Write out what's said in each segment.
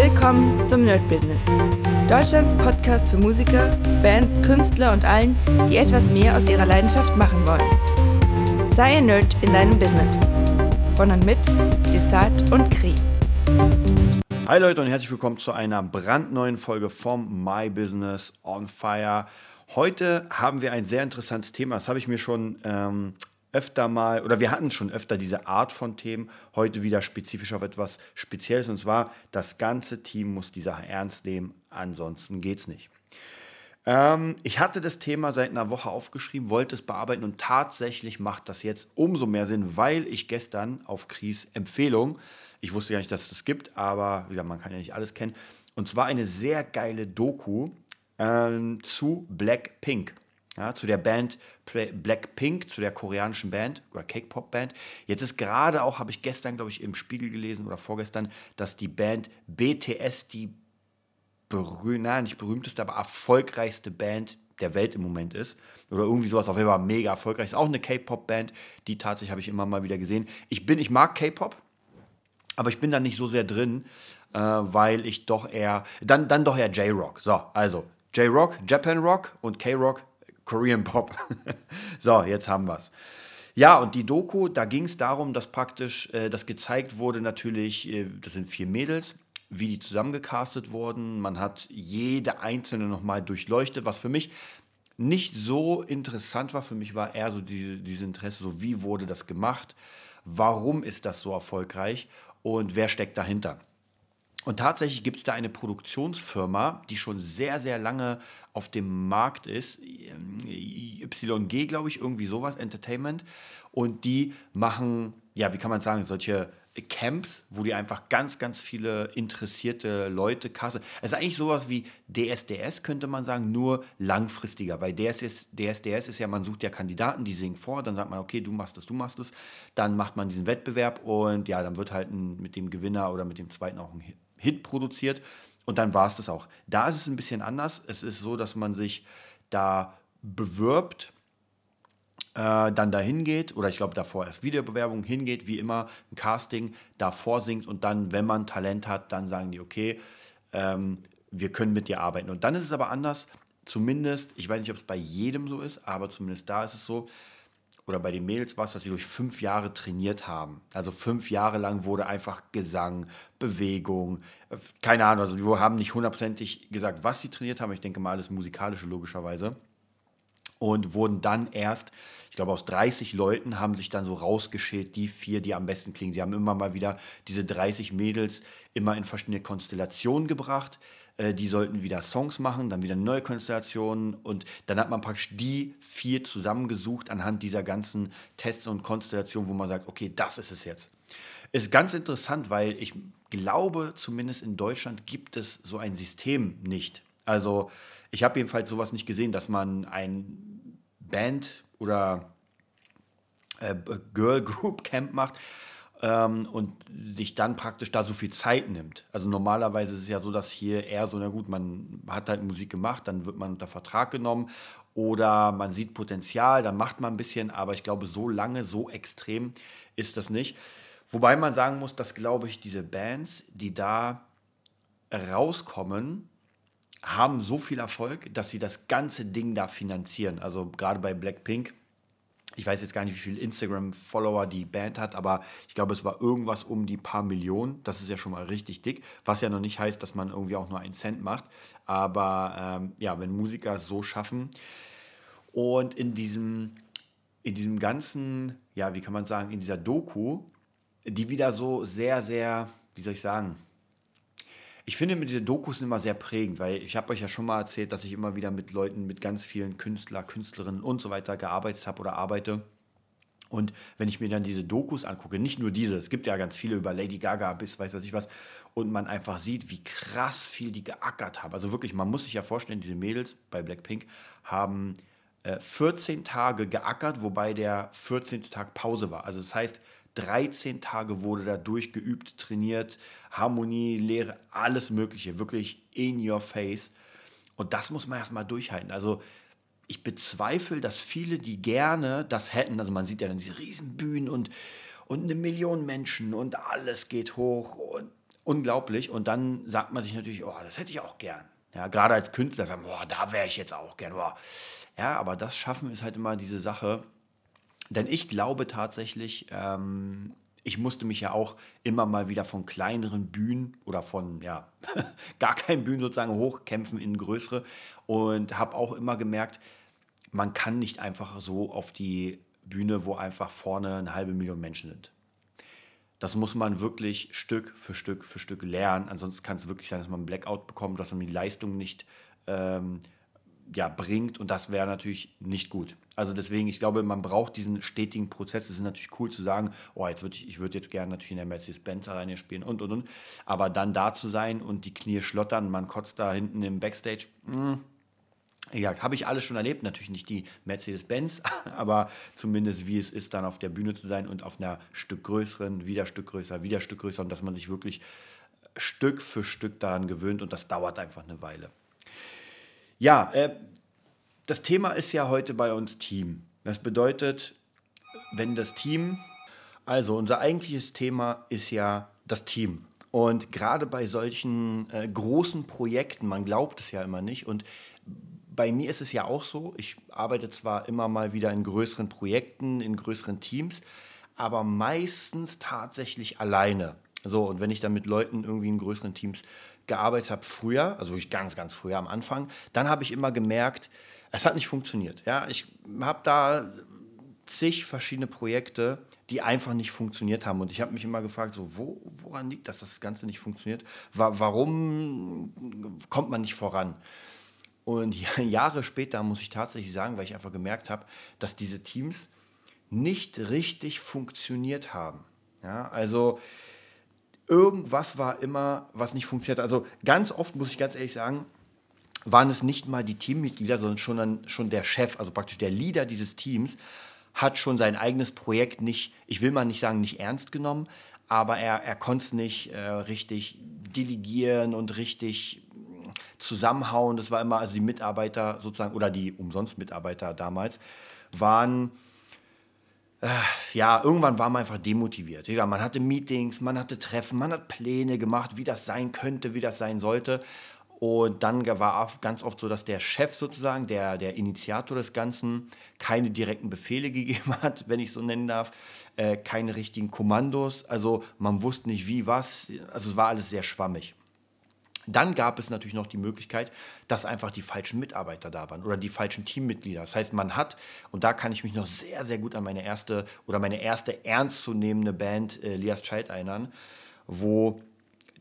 Willkommen zum Nerd Business. Deutschlands Podcast für Musiker, Bands, Künstler und allen, die etwas mehr aus ihrer Leidenschaft machen wollen. Sei ein Nerd in deinem Business. Von und mit Desart und Kri. Hi Leute und herzlich willkommen zu einer brandneuen Folge vom My Business on Fire. Heute haben wir ein sehr interessantes Thema. Das habe ich mir schon ähm, öfter mal, oder wir hatten schon öfter diese Art von Themen, heute wieder spezifisch auf etwas Spezielles. Und zwar, das ganze Team muss die Sache ernst nehmen, ansonsten geht es nicht. Ähm, ich hatte das Thema seit einer Woche aufgeschrieben, wollte es bearbeiten und tatsächlich macht das jetzt umso mehr Sinn, weil ich gestern auf Kries Empfehlung, ich wusste gar nicht, dass es das gibt, aber wie gesagt, man kann ja nicht alles kennen, und zwar eine sehr geile Doku ähm, zu Blackpink ja, zu der Band Blackpink, zu der koreanischen Band oder K-Pop-Band. Jetzt ist gerade auch, habe ich gestern, glaube ich, im Spiegel gelesen oder vorgestern, dass die Band BTS die berühmt, nein, nicht berühmteste, aber erfolgreichste Band der Welt im Moment ist. Oder irgendwie sowas, auf jeden Fall mega erfolgreich. Ist auch eine K-Pop-Band, die tatsächlich habe ich immer mal wieder gesehen. Ich bin, ich mag K-Pop, aber ich bin da nicht so sehr drin, äh, weil ich doch eher, dann, dann doch eher J-Rock. So, also J-Rock, Japan Rock und K-Rock Korean Pop. so, jetzt haben wir es. Ja, und die Doku, da ging es darum, dass praktisch äh, das gezeigt wurde, natürlich, äh, das sind vier Mädels, wie die zusammengecastet wurden. Man hat jede einzelne nochmal durchleuchtet, was für mich nicht so interessant war. Für mich war eher so diese, dieses Interesse, so wie wurde das gemacht, warum ist das so erfolgreich und wer steckt dahinter. Und tatsächlich gibt es da eine Produktionsfirma, die schon sehr, sehr lange auf dem Markt ist. YG, glaube ich, irgendwie sowas, Entertainment. Und die machen, ja, wie kann man sagen, solche Camps, wo die einfach ganz, ganz viele interessierte Leute kassen. Es ist eigentlich sowas wie DSDS, könnte man sagen, nur langfristiger. Weil DSDS, DSDS ist ja, man sucht ja Kandidaten, die singen vor, dann sagt man, okay, du machst das, du machst das. Dann macht man diesen Wettbewerb und ja, dann wird halt ein, mit dem Gewinner oder mit dem zweiten auch ein Hit produziert und dann war es das auch. Da ist es ein bisschen anders. Es ist so, dass man sich da bewirbt, äh, dann dahin geht oder ich glaube davor erst Videobewerbung hingeht, wie immer ein Casting, davor singt und dann, wenn man Talent hat, dann sagen die, okay, ähm, wir können mit dir arbeiten. Und dann ist es aber anders, zumindest, ich weiß nicht, ob es bei jedem so ist, aber zumindest da ist es so, oder bei den Mädels war es, dass sie durch fünf Jahre trainiert haben. Also fünf Jahre lang wurde einfach Gesang, Bewegung, äh, keine Ahnung, also die haben nicht hundertprozentig gesagt, was sie trainiert haben. Ich denke mal alles musikalische logischerweise. Und wurden dann erst, ich glaube aus 30 Leuten haben sich dann so rausgeschält, die vier, die am besten klingen. Sie haben immer mal wieder diese 30 Mädels immer in verschiedene Konstellationen gebracht äh, die sollten wieder Songs machen, dann wieder neue Konstellationen und dann hat man praktisch die vier zusammengesucht anhand dieser ganzen Tests und Konstellationen, wo man sagt, okay, das ist es jetzt. Ist ganz interessant, weil ich glaube, zumindest in Deutschland gibt es so ein System nicht. Also ich habe jedenfalls sowas nicht gesehen, dass man ein Band oder äh, Girl Group Camp macht, ähm, und sich dann praktisch da so viel Zeit nimmt. Also normalerweise ist es ja so, dass hier eher so, na gut, man hat halt Musik gemacht, dann wird man unter Vertrag genommen oder man sieht Potenzial, dann macht man ein bisschen, aber ich glaube, so lange, so extrem ist das nicht. Wobei man sagen muss, dass, glaube ich, diese Bands, die da rauskommen, haben so viel Erfolg, dass sie das ganze Ding da finanzieren. Also gerade bei Blackpink ich weiß jetzt gar nicht, wie viele Instagram-Follower die Band hat, aber ich glaube, es war irgendwas um die paar Millionen. Das ist ja schon mal richtig dick, was ja noch nicht heißt, dass man irgendwie auch nur einen Cent macht. Aber ähm, ja, wenn Musiker es so schaffen und in diesem, in diesem ganzen, ja, wie kann man sagen, in dieser Doku, die wieder so sehr, sehr, wie soll ich sagen, ich finde diese Dokus immer sehr prägend, weil ich habe euch ja schon mal erzählt, dass ich immer wieder mit Leuten, mit ganz vielen Künstler, Künstlerinnen und so weiter gearbeitet habe oder arbeite. Und wenn ich mir dann diese Dokus angucke, nicht nur diese, es gibt ja ganz viele über Lady Gaga bis weiß ich was, und man einfach sieht, wie krass viel die geackert haben. Also wirklich, man muss sich ja vorstellen, diese Mädels bei Blackpink haben äh, 14 Tage geackert, wobei der 14. Tag Pause war. Also das heißt, 13 Tage wurde da durchgeübt, trainiert, Harmonie, Lehre, alles Mögliche, wirklich in your face. Und das muss man erstmal durchhalten. Also ich bezweifle, dass viele, die gerne das hätten, also man sieht ja dann diese Riesenbühnen und, und eine Million Menschen und alles geht hoch und, unglaublich. Und dann sagt man sich natürlich, oh, das hätte ich auch gern. Ja, gerade als Künstler sagen, boah, da wäre ich jetzt auch gern. Boah. Ja, aber das Schaffen ist halt immer diese Sache. Denn ich glaube tatsächlich, ähm, ich musste mich ja auch immer mal wieder von kleineren Bühnen oder von ja, gar keinen Bühnen sozusagen hochkämpfen in größere und habe auch immer gemerkt, man kann nicht einfach so auf die Bühne, wo einfach vorne eine halbe Million Menschen sind. Das muss man wirklich Stück für Stück für Stück lernen. Ansonsten kann es wirklich sein, dass man einen Blackout bekommt, dass man die Leistung nicht ähm, ja, bringt und das wäre natürlich nicht gut. Also deswegen, ich glaube, man braucht diesen stetigen Prozess. Es ist natürlich cool zu sagen, oh, jetzt würde ich, ich würde jetzt gerne natürlich in der Mercedes-Benz Arena spielen und und und. Aber dann da zu sein und die Knie schlottern, man kotzt da hinten im Backstage, mh, hm, ja, habe ich alles schon erlebt. Natürlich nicht die Mercedes-Benz, aber zumindest wie es ist, dann auf der Bühne zu sein und auf einer Stück größeren, wieder Stück größer, wieder Stück größer und dass man sich wirklich Stück für Stück daran gewöhnt und das dauert einfach eine Weile. Ja, äh, das Thema ist ja heute bei uns Team. Das bedeutet, wenn das Team, also unser eigentliches Thema ist ja das Team. Und gerade bei solchen äh, großen Projekten, man glaubt es ja immer nicht, und bei mir ist es ja auch so, ich arbeite zwar immer mal wieder in größeren Projekten, in größeren Teams, aber meistens tatsächlich alleine. So, und wenn ich dann mit Leuten irgendwie in größeren Teams gearbeitet habe, früher, also ich ganz, ganz früher am Anfang, dann habe ich immer gemerkt, es hat nicht funktioniert. Ja, ich habe da zig verschiedene Projekte, die einfach nicht funktioniert haben. Und ich habe mich immer gefragt, so, wo, woran liegt das, dass das Ganze nicht funktioniert? Warum kommt man nicht voran? Und Jahre später muss ich tatsächlich sagen, weil ich einfach gemerkt habe, dass diese Teams nicht richtig funktioniert haben. Ja, also irgendwas war immer, was nicht funktioniert. Also ganz oft muss ich ganz ehrlich sagen, waren es nicht mal die Teammitglieder, sondern schon, dann, schon der Chef, also praktisch der Leader dieses Teams, hat schon sein eigenes Projekt nicht, ich will mal nicht sagen, nicht ernst genommen, aber er, er konnte es nicht äh, richtig delegieren und richtig zusammenhauen. Das war immer, also die Mitarbeiter sozusagen, oder die Umsonst-Mitarbeiter damals, waren, ja, irgendwann war man einfach demotiviert. Ja, man hatte Meetings, man hatte Treffen, man hat Pläne gemacht, wie das sein könnte, wie das sein sollte. Und dann war ganz oft so, dass der Chef sozusagen, der, der Initiator des Ganzen, keine direkten Befehle gegeben hat, wenn ich so nennen darf, äh, keine richtigen Kommandos. Also man wusste nicht wie, was. Also es war alles sehr schwammig. Dann gab es natürlich noch die Möglichkeit, dass einfach die falschen Mitarbeiter da waren oder die falschen Teammitglieder. Das heißt, man hat, und da kann ich mich noch sehr, sehr gut an meine erste oder meine erste ernstzunehmende Band äh, Lias Child erinnern, wo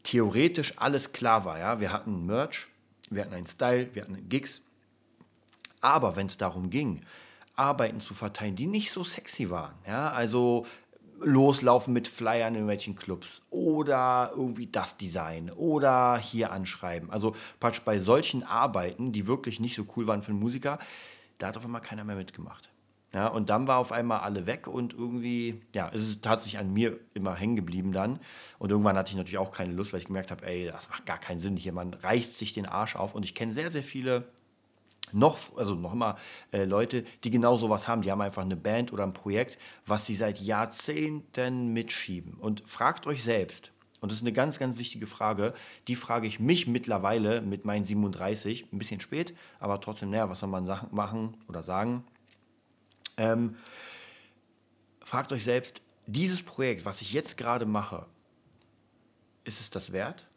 theoretisch alles klar war. Ja? Wir hatten Merch, wir hatten einen Style, wir hatten Gigs. Aber wenn es darum ging, Arbeiten zu verteilen, die nicht so sexy waren. Ja? Also loslaufen mit Flyern in welchen Clubs oder irgendwie das Design oder hier anschreiben. Also praktisch bei solchen Arbeiten, die wirklich nicht so cool waren für einen Musiker, da hat auf einmal keiner mehr mitgemacht. Ja, und dann war auf einmal alle weg und irgendwie, ja, es ist tatsächlich an mir immer hängen geblieben dann. Und irgendwann hatte ich natürlich auch keine Lust, weil ich gemerkt habe, ey, das macht gar keinen Sinn hier. Man reißt sich den Arsch auf. Und ich kenne sehr, sehr viele noch, also noch äh, Leute, die genau sowas haben. Die haben einfach eine Band oder ein Projekt, was sie seit Jahrzehnten mitschieben. Und fragt euch selbst, und das ist eine ganz, ganz wichtige Frage, die frage ich mich mittlerweile mit meinen 37, ein bisschen spät, aber trotzdem, naja, was soll man machen oder sagen? Ähm, fragt euch selbst, dieses Projekt, was ich jetzt gerade mache, ist es das wert?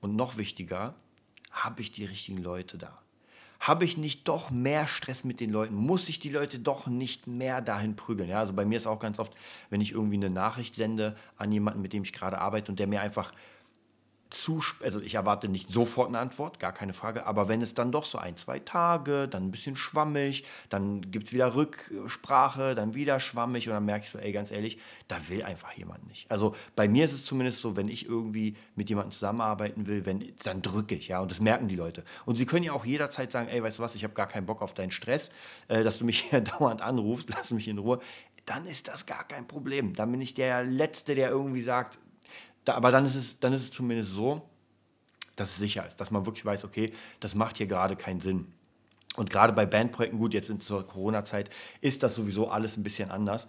Und noch wichtiger, habe ich die richtigen Leute da? Habe ich nicht doch mehr Stress mit den Leuten? Muss ich die Leute doch nicht mehr dahin prügeln? Ja, also bei mir ist auch ganz oft, wenn ich irgendwie eine Nachricht sende an jemanden, mit dem ich gerade arbeite und der mir einfach zu, also ich erwarte nicht sofort eine Antwort, gar keine Frage, aber wenn es dann doch so ein, zwei Tage, dann ein bisschen schwammig, dann gibt es wieder Rücksprache, dann wieder schwammig und dann merke ich so, ey, ganz ehrlich, da will einfach jemand nicht. Also bei mir ist es zumindest so, wenn ich irgendwie mit jemandem zusammenarbeiten will, wenn, dann drücke ich, ja, und das merken die Leute. Und sie können ja auch jederzeit sagen, ey, weißt du was, ich habe gar keinen Bock auf deinen Stress, äh, dass du mich hier dauernd anrufst, lass mich in Ruhe. Dann ist das gar kein Problem. Dann bin ich der Letzte, der irgendwie sagt, aber dann ist, es, dann ist es zumindest so, dass es sicher ist, dass man wirklich weiß, okay, das macht hier gerade keinen Sinn. Und gerade bei Bandprojekten, gut, jetzt in zur Corona-Zeit ist das sowieso alles ein bisschen anders.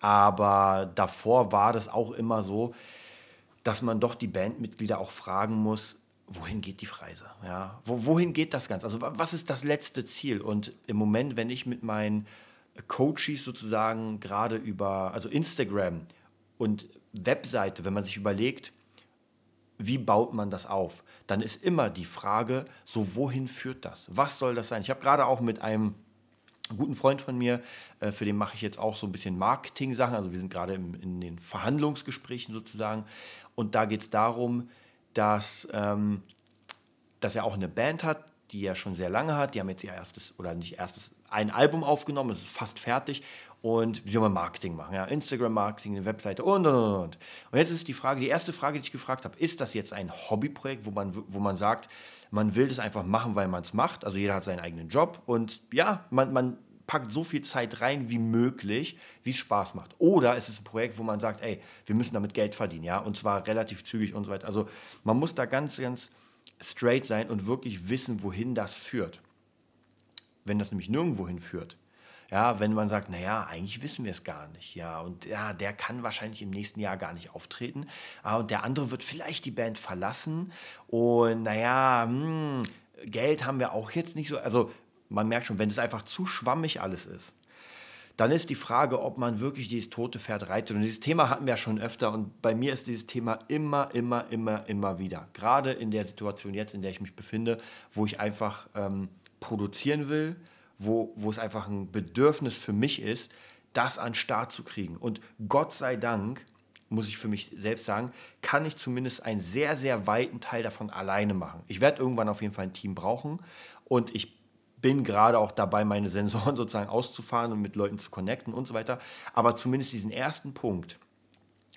Aber davor war das auch immer so, dass man doch die Bandmitglieder auch fragen muss, wohin geht die Reise? Ja? Wo, wohin geht das Ganze? Also was ist das letzte Ziel? Und im Moment, wenn ich mit meinen Coaches sozusagen gerade über, also Instagram und Webseite, wenn man sich überlegt, wie baut man das auf, dann ist immer die Frage, so wohin führt das? Was soll das sein? Ich habe gerade auch mit einem guten Freund von mir, äh, für den mache ich jetzt auch so ein bisschen Marketing-Sachen. Also wir sind gerade in den Verhandlungsgesprächen sozusagen. Und da geht es darum, dass, ähm, dass er auch eine Band hat, die er schon sehr lange hat. Die haben jetzt ihr erstes, oder nicht erstes, ein Album aufgenommen, es ist fast fertig. Und wie soll man Marketing machen? Ja, Instagram-Marketing, eine Webseite und, und, und. Und jetzt ist die Frage, die erste Frage, die ich gefragt habe, ist das jetzt ein Hobbyprojekt, wo man, wo man sagt, man will das einfach machen, weil man es macht? Also jeder hat seinen eigenen Job und ja, man, man packt so viel Zeit rein wie möglich, wie es Spaß macht. Oder es ist ein Projekt, wo man sagt, ey, wir müssen damit Geld verdienen, ja, und zwar relativ zügig und so weiter. Also man muss da ganz, ganz straight sein und wirklich wissen, wohin das führt. Wenn das nämlich nirgendwo hinführt, ja, wenn man sagt, naja, eigentlich wissen wir es gar nicht, ja, und ja, der kann wahrscheinlich im nächsten Jahr gar nicht auftreten, ah, und der andere wird vielleicht die Band verlassen. Und naja, hm, Geld haben wir auch jetzt nicht so, also man merkt schon, wenn es einfach zu schwammig alles ist, dann ist die Frage, ob man wirklich dieses tote Pferd reitet. Und dieses Thema hatten wir ja schon öfter. Und bei mir ist dieses Thema immer, immer, immer, immer wieder. Gerade in der Situation jetzt, in der ich mich befinde, wo ich einfach ähm, produzieren will, wo, wo es einfach ein Bedürfnis für mich ist, das an den Start zu kriegen. Und Gott sei Dank, muss ich für mich selbst sagen, kann ich zumindest einen sehr, sehr weiten Teil davon alleine machen. Ich werde irgendwann auf jeden Fall ein Team brauchen und ich bin gerade auch dabei, meine Sensoren sozusagen auszufahren und mit Leuten zu connecten und so weiter. Aber zumindest diesen ersten Punkt,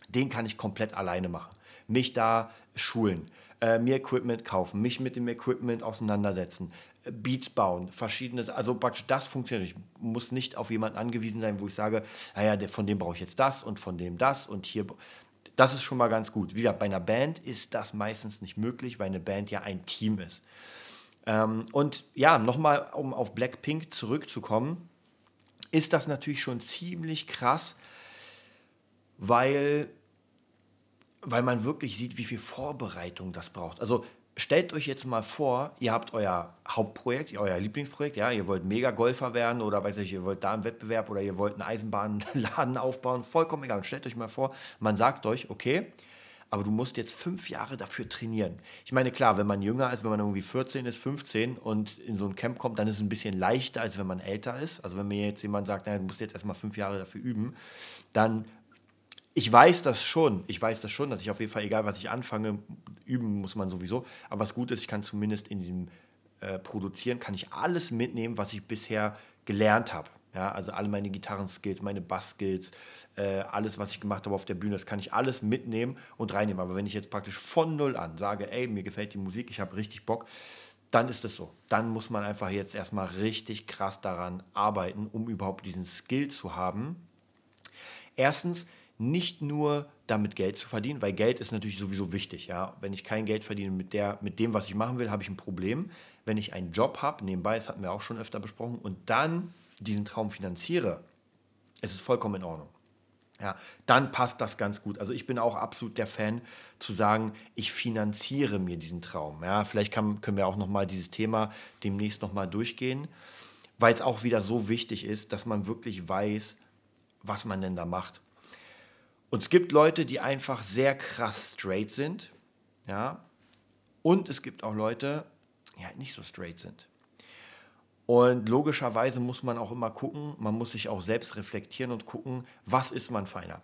den kann ich komplett alleine machen. Mich da schulen, äh, mir Equipment kaufen, mich mit dem Equipment auseinandersetzen, Beats bauen, verschiedenes, also praktisch das funktioniert. Ich muss nicht auf jemanden angewiesen sein, wo ich sage, naja, der, von dem brauche ich jetzt das und von dem das und hier. Das ist schon mal ganz gut. Wie gesagt, bei einer Band ist das meistens nicht möglich, weil eine Band ja ein Team ist. Ähm, und ja, nochmal, um auf Blackpink zurückzukommen, ist das natürlich schon ziemlich krass, weil, weil man wirklich sieht, wie viel Vorbereitung das braucht. Also stellt euch jetzt mal vor, ihr habt euer Hauptprojekt, euer Lieblingsprojekt, ja, ihr wollt Mega-Golfer werden oder weiß ich, ihr wollt da einen Wettbewerb oder ihr wollt einen Eisenbahnladen aufbauen, vollkommen egal. Und stellt euch mal vor, man sagt euch, okay, aber du musst jetzt fünf Jahre dafür trainieren. Ich meine, klar, wenn man jünger ist, wenn man irgendwie 14 ist, 15 und in so ein Camp kommt, dann ist es ein bisschen leichter, als wenn man älter ist. Also wenn mir jetzt jemand sagt, naja, du musst jetzt erstmal fünf Jahre dafür üben, dann, ich weiß das schon, ich weiß das schon, dass ich auf jeden Fall, egal was ich anfange, üben muss man sowieso. Aber was gut ist, ich kann zumindest in diesem äh, Produzieren, kann ich alles mitnehmen, was ich bisher gelernt habe. Ja, also alle meine Gitarrenskills, meine Bassskills, äh, alles, was ich gemacht habe auf der Bühne, das kann ich alles mitnehmen und reinnehmen. Aber wenn ich jetzt praktisch von null an sage, ey, mir gefällt die Musik, ich habe richtig Bock, dann ist es so. Dann muss man einfach jetzt erstmal richtig krass daran arbeiten, um überhaupt diesen Skill zu haben. Erstens, nicht nur damit Geld zu verdienen, weil Geld ist natürlich sowieso wichtig. Ja? Wenn ich kein Geld verdiene mit, der, mit dem, was ich machen will, habe ich ein Problem. Wenn ich einen Job habe, nebenbei, das hatten wir auch schon öfter besprochen, und dann diesen Traum finanziere, ist es vollkommen in Ordnung. Ja, dann passt das ganz gut. Also ich bin auch absolut der Fan zu sagen, ich finanziere mir diesen Traum. Ja, vielleicht kann, können wir auch noch mal dieses Thema demnächst noch mal durchgehen, weil es auch wieder so wichtig ist, dass man wirklich weiß, was man denn da macht. Und es gibt Leute, die einfach sehr krass straight sind, ja, und es gibt auch Leute, die halt nicht so straight sind. Und logischerweise muss man auch immer gucken, man muss sich auch selbst reflektieren und gucken, was ist man für einer.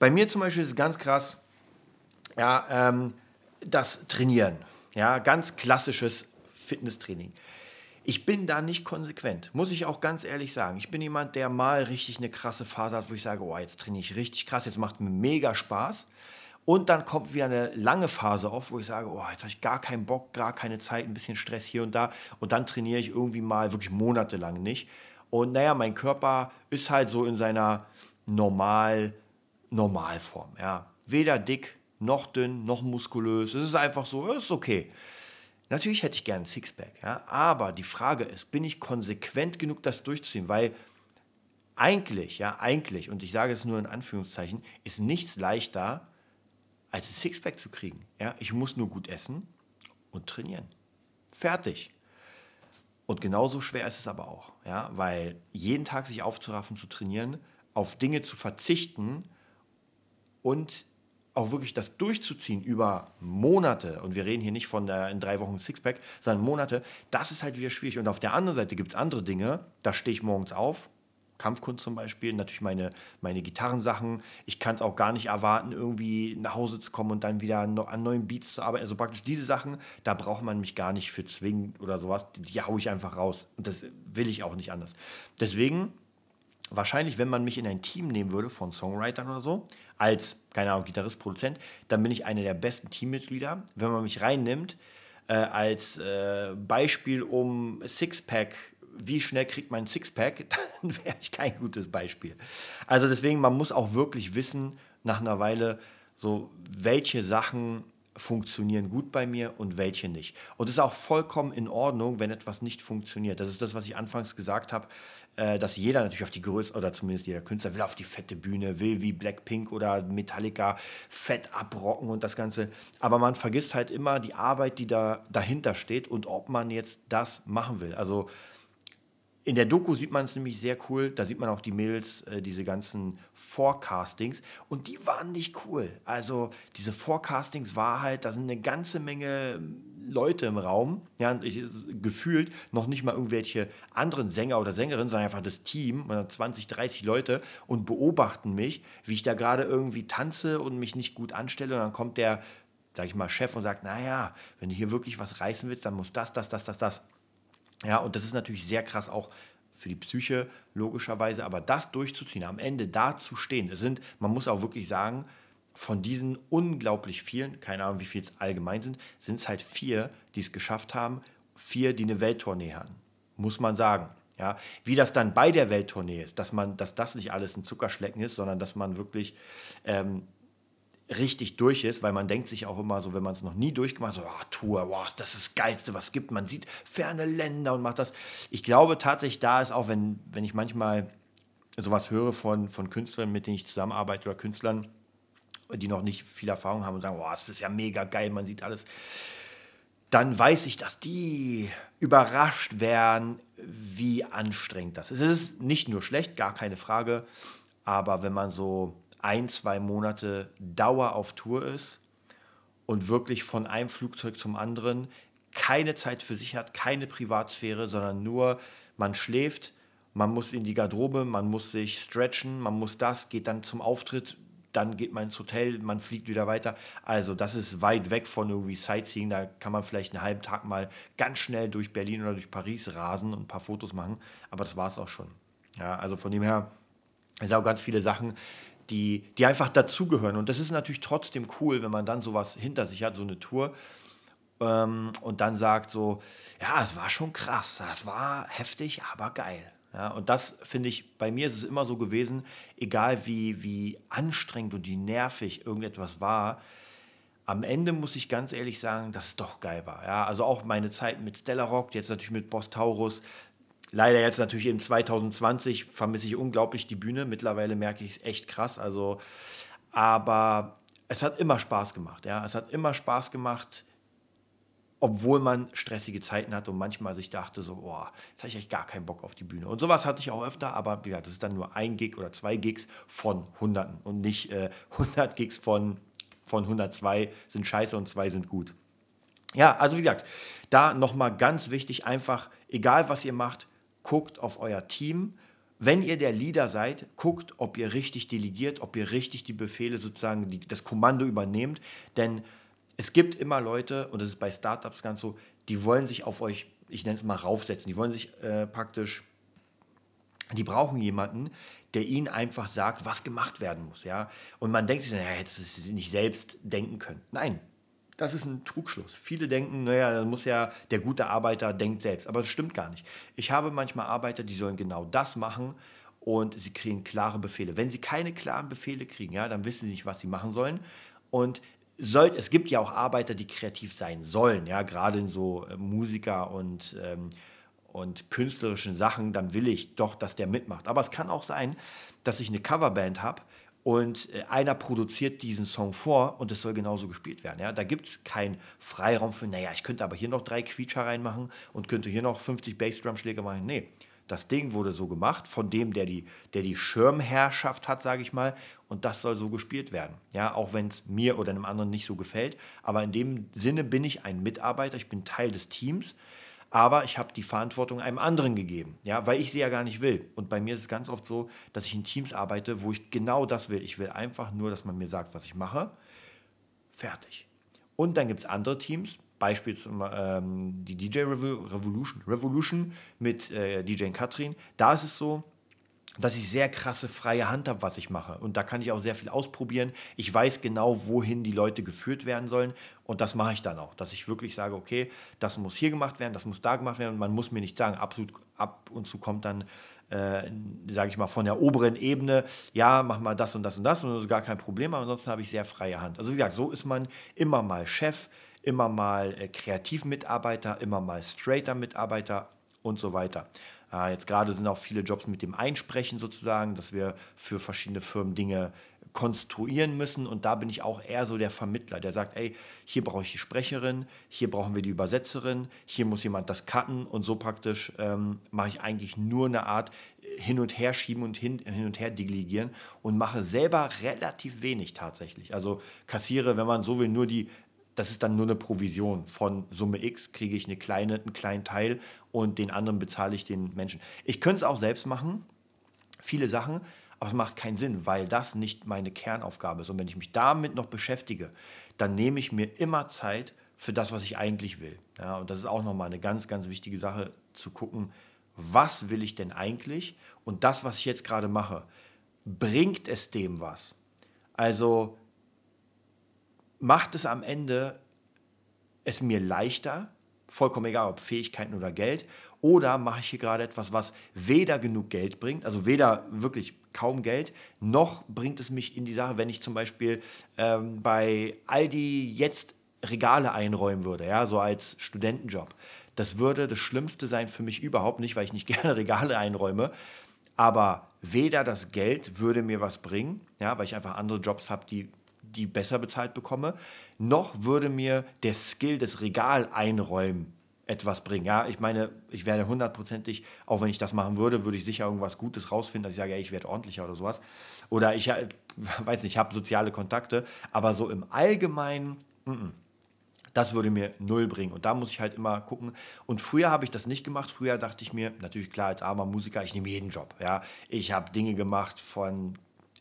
Bei mir zum Beispiel ist es ganz krass, ja, ähm, das Trainieren, ja, ganz klassisches Fitnesstraining. Ich bin da nicht konsequent, muss ich auch ganz ehrlich sagen. Ich bin jemand, der mal richtig eine krasse Phase hat, wo ich sage, oh, jetzt trainiere ich richtig krass, jetzt macht mir mega Spaß. Und dann kommt wieder eine lange Phase auf, wo ich sage, oh, jetzt habe ich gar keinen Bock, gar keine Zeit, ein bisschen Stress hier und da. Und dann trainiere ich irgendwie mal wirklich monatelang nicht. Und naja, mein Körper ist halt so in seiner normal, Normalform. Ja. Weder dick, noch dünn, noch muskulös. Es ist einfach so, es ist okay. Natürlich hätte ich gerne ein Sixpack, ja, aber die Frage ist, bin ich konsequent genug, das durchzuziehen? Weil eigentlich, ja, eigentlich, und ich sage es nur in Anführungszeichen, ist nichts leichter, als ein Sixpack zu kriegen. Ja? Ich muss nur gut essen und trainieren. Fertig. Und genauso schwer ist es aber auch, ja? weil jeden Tag sich aufzuraffen, zu trainieren, auf Dinge zu verzichten und auch wirklich das durchzuziehen über Monate, und wir reden hier nicht von der, in drei Wochen Sixpack, sondern Monate, das ist halt wieder schwierig. Und auf der anderen Seite gibt es andere Dinge, da stehe ich morgens auf, Kampfkunst zum Beispiel, natürlich meine, meine Gitarrensachen. Ich kann es auch gar nicht erwarten, irgendwie nach Hause zu kommen und dann wieder an neuen Beats zu arbeiten. Also praktisch diese Sachen, da braucht man mich gar nicht für zwingen oder sowas. Die, die haue ich einfach raus. Und das will ich auch nicht anders. Deswegen wahrscheinlich, wenn man mich in ein Team nehmen würde von Songwritern oder so, als, keine Ahnung, Gitarrist, Produzent, dann bin ich einer der besten Teammitglieder. Wenn man mich reinnimmt, äh, als äh, Beispiel um Sixpack, wie schnell kriegt man ein Sixpack, dann wäre ich kein gutes Beispiel. Also deswegen, man muss auch wirklich wissen, nach einer Weile, so welche Sachen funktionieren gut bei mir und welche nicht. Und es ist auch vollkommen in Ordnung, wenn etwas nicht funktioniert. Das ist das, was ich anfangs gesagt habe, äh, dass jeder natürlich auf die Größe, oder zumindest jeder Künstler will auf die fette Bühne, will wie Blackpink oder Metallica fett abrocken und das Ganze. Aber man vergisst halt immer die Arbeit, die da dahinter steht und ob man jetzt das machen will. Also in der Doku sieht man es nämlich sehr cool. Da sieht man auch die Mails, äh, diese ganzen Forecastings. Und die waren nicht cool. Also diese Forecastings war halt, da sind eine ganze Menge Leute im Raum. Ja, ich, gefühlt noch nicht mal irgendwelche anderen Sänger oder Sängerinnen, sondern einfach das Team, 20, 30 Leute und beobachten mich, wie ich da gerade irgendwie tanze und mich nicht gut anstelle. Und dann kommt der, sag ich mal, Chef und sagt, naja, wenn du hier wirklich was reißen willst, dann muss das, das, das, das, das. Ja, und das ist natürlich sehr krass auch für die Psyche, logischerweise, aber das durchzuziehen, am Ende da zu stehen, es sind, man muss auch wirklich sagen, von diesen unglaublich vielen, keine Ahnung, wie viel es allgemein sind, sind es halt vier, die es geschafft haben, vier, die eine Welttournee haben. Muss man sagen. Ja, wie das dann bei der Welttournee ist, dass man, dass das nicht alles ein Zuckerschlecken ist, sondern dass man wirklich ähm, richtig durch ist, weil man denkt sich auch immer so, wenn man es noch nie durchgemacht hat, so, oh, Tour, wow, das ist das Geilste, was es gibt. Man sieht ferne Länder und macht das. Ich glaube tatsächlich, da ist auch, wenn, wenn ich manchmal sowas höre von, von Künstlern, mit denen ich zusammenarbeite oder Künstlern, die noch nicht viel Erfahrung haben und sagen, wow, das ist ja mega geil, man sieht alles, dann weiß ich, dass die überrascht werden, wie anstrengend das ist. Es ist nicht nur schlecht, gar keine Frage, aber wenn man so ein, zwei Monate Dauer auf Tour ist und wirklich von einem Flugzeug zum anderen keine Zeit für sich hat, keine Privatsphäre, sondern nur man schläft, man muss in die Garderobe, man muss sich stretchen, man muss das, geht dann zum Auftritt, dann geht man ins Hotel, man fliegt wieder weiter. Also das ist weit weg von irgendwie Sightseeing. Da kann man vielleicht einen halben Tag mal ganz schnell durch Berlin oder durch Paris rasen und ein paar Fotos machen. Aber das war es auch schon. Ja, also von dem her, es sind auch ganz viele Sachen, die, die einfach dazugehören. Und das ist natürlich trotzdem cool, wenn man dann sowas hinter sich hat, so eine Tour. Ähm, und dann sagt so, ja, es war schon krass, es war heftig, aber geil. Ja, und das finde ich, bei mir ist es immer so gewesen, egal wie, wie anstrengend und wie nervig irgendetwas war, am Ende muss ich ganz ehrlich sagen, dass es doch geil war. Ja, also auch meine Zeit mit Stella Rock, jetzt natürlich mit Boss Taurus, Leider jetzt natürlich in 2020 vermisse ich unglaublich die Bühne. Mittlerweile merke ich es echt krass. Also, aber es hat immer Spaß gemacht. Ja, es hat immer Spaß gemacht, obwohl man stressige Zeiten hat und manchmal sich dachte so, oh, jetzt habe ich echt gar keinen Bock auf die Bühne. Und sowas hatte ich auch öfter, aber wie gesagt, das ist dann nur ein Gig oder zwei Gigs von Hunderten und nicht äh, 100 Gigs von, von 102 sind scheiße und zwei sind gut. Ja, also wie gesagt, da nochmal ganz wichtig, einfach, egal was ihr macht, guckt auf euer Team. Wenn ihr der Leader seid, guckt, ob ihr richtig delegiert, ob ihr richtig die Befehle sozusagen, die, das Kommando übernehmt. Denn es gibt immer Leute, und das ist bei Startups ganz so, die wollen sich auf euch, ich nenne es mal, raufsetzen. Die wollen sich äh, praktisch, die brauchen jemanden, der ihnen einfach sagt, was gemacht werden muss. Ja? Und man denkt sich, naja, hättest du es nicht selbst denken können. Nein, das ist ein Trugschluss. Viele denken, naja, dann muss ja der gute Arbeiter denkt selbst. Aber das stimmt gar nicht. Ich habe manchmal Arbeiter, die sollen genau das machen und sie kriegen klare Befehle. Wenn sie keine klaren Befehle kriegen, ja, dann wissen sie nicht, was sie machen sollen. Und soll, es gibt ja auch Arbeiter, die kreativ sein sollen, ja, gerade in so äh, Musiker und, ähm, und künstlerischen Sachen, dann will ich doch, dass der mitmacht. Aber es kann auch sein, dass ich eine Coverband habe und äh, einer produziert diesen Song vor und es soll genauso gespielt werden. Ja? Da gibt es keinen Freiraum für, naja, ich könnte aber hier noch drei Quietscher reinmachen und könnte hier noch 50 Bassdrum-Schläge machen. Nee, das Ding wurde so gemacht von dem, der die, der die Schirmherrschaft hat, sage ich mal, und das soll so gespielt werden. Ja, auch wenn es mir oder einem anderen nicht so gefällt. Aber in dem Sinne bin ich ein Mitarbeiter, ich bin Teil des Teams aber ich habe die Verantwortung einem anderen gegeben, ja, weil ich sie ja gar nicht will. Und bei mir ist es ganz oft so, dass ich in Teams arbeite, wo ich genau das will. Ich will einfach nur, dass man mir sagt, was ich mache. Fertig. Und dann gibt es andere Teams, beispielsweise ähm, die DJ Revolution, Revolution mit äh, DJ Katrin. Da ist es so, dass ich sehr krasse freie Hand habe, was ich mache. Und da kann ich auch sehr viel ausprobieren. Ich weiß genau, wohin die Leute geführt werden sollen. Und das mache ich dann auch. Dass ich wirklich sage, okay, das muss hier gemacht werden, das muss da gemacht werden. Und man muss mir nicht sagen, absolut ab und zu kommt dann, äh, sage ich mal, von der oberen Ebene, ja, mach mal das und das und das. Und das ist gar kein Problem. Aber ansonsten habe ich sehr freie Hand. Also wie gesagt, so ist man immer mal Chef, immer mal äh, Kreativmitarbeiter, immer mal straighter Mitarbeiter und so weiter. Äh, jetzt gerade sind auch viele Jobs mit dem Einsprechen sozusagen, dass wir für verschiedene Firmen Dinge konstruieren müssen. Und da bin ich auch eher so der Vermittler, der sagt, ey, hier brauche ich die Sprecherin, hier brauchen wir die Übersetzerin, hier muss jemand das cutten und so praktisch ähm, mache ich eigentlich nur eine Art hin und her schieben und hin, hin und her delegieren und mache selber relativ wenig tatsächlich. Also kassiere, wenn man so will, nur die das ist dann nur eine Provision. Von Summe X kriege ich eine kleine, einen kleinen Teil und den anderen bezahle ich den Menschen. Ich könnte es auch selbst machen, viele Sachen, aber es macht keinen Sinn, weil das nicht meine Kernaufgabe ist. Und wenn ich mich damit noch beschäftige, dann nehme ich mir immer Zeit für das, was ich eigentlich will. Ja, und das ist auch nochmal eine ganz, ganz wichtige Sache zu gucken, was will ich denn eigentlich? Und das, was ich jetzt gerade mache, bringt es dem was? Also macht es am Ende es mir leichter, vollkommen egal, ob Fähigkeiten oder Geld, oder mache ich hier gerade etwas, was weder genug Geld bringt, also weder wirklich kaum Geld, noch bringt es mich in die Sache, wenn ich zum Beispiel ähm, bei Aldi jetzt Regale einräumen würde, ja, so als Studentenjob. Das würde das Schlimmste sein für mich überhaupt nicht, weil ich nicht gerne Regale einräume. Aber weder das Geld würde mir was bringen, ja, weil ich einfach andere Jobs habe, die die besser bezahlt bekomme, noch würde mir der Skill des Regal einräumen etwas bringen. Ja, ich meine, ich werde hundertprozentig, auch wenn ich das machen würde, würde ich sicher irgendwas Gutes rausfinden, dass ich sage, ey, ich werde ordentlicher oder sowas. Oder ich äh, weiß nicht, ich habe soziale Kontakte, aber so im Allgemeinen, m -m, das würde mir null bringen. Und da muss ich halt immer gucken. Und früher habe ich das nicht gemacht. Früher dachte ich mir, natürlich klar, als armer Musiker, ich nehme jeden Job. Ja, ich habe Dinge gemacht von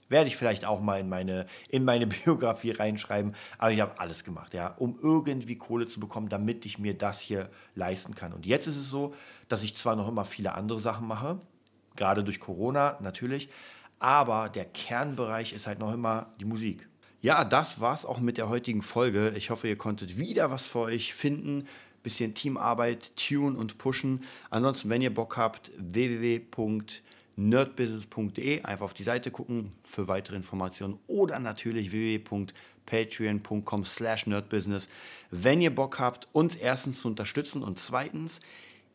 werde ich vielleicht auch mal in meine, in meine Biografie reinschreiben. Aber ich habe alles gemacht, ja, um irgendwie Kohle zu bekommen, damit ich mir das hier leisten kann. Und jetzt ist es so, dass ich zwar noch immer viele andere Sachen mache, gerade durch Corona natürlich, aber der Kernbereich ist halt noch immer die Musik. Ja, das war's auch mit der heutigen Folge. Ich hoffe, ihr konntet wieder was für euch finden. Bisschen Teamarbeit, tune und pushen. Ansonsten, wenn ihr Bock habt, www nerdbusiness.de. Einfach auf die Seite gucken für weitere Informationen oder natürlich www.patreon.com slash nerdbusiness. Wenn ihr Bock habt, uns erstens zu unterstützen und zweitens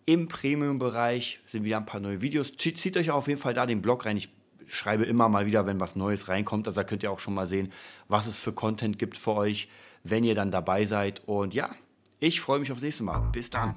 im Premium-Bereich sind wieder ein paar neue Videos. Zieht euch auf jeden Fall da den Blog rein. Ich schreibe immer mal wieder, wenn was Neues reinkommt. Also da könnt ihr auch schon mal sehen, was es für Content gibt für euch, wenn ihr dann dabei seid. Und ja, ich freue mich aufs nächste Mal. Bis dann.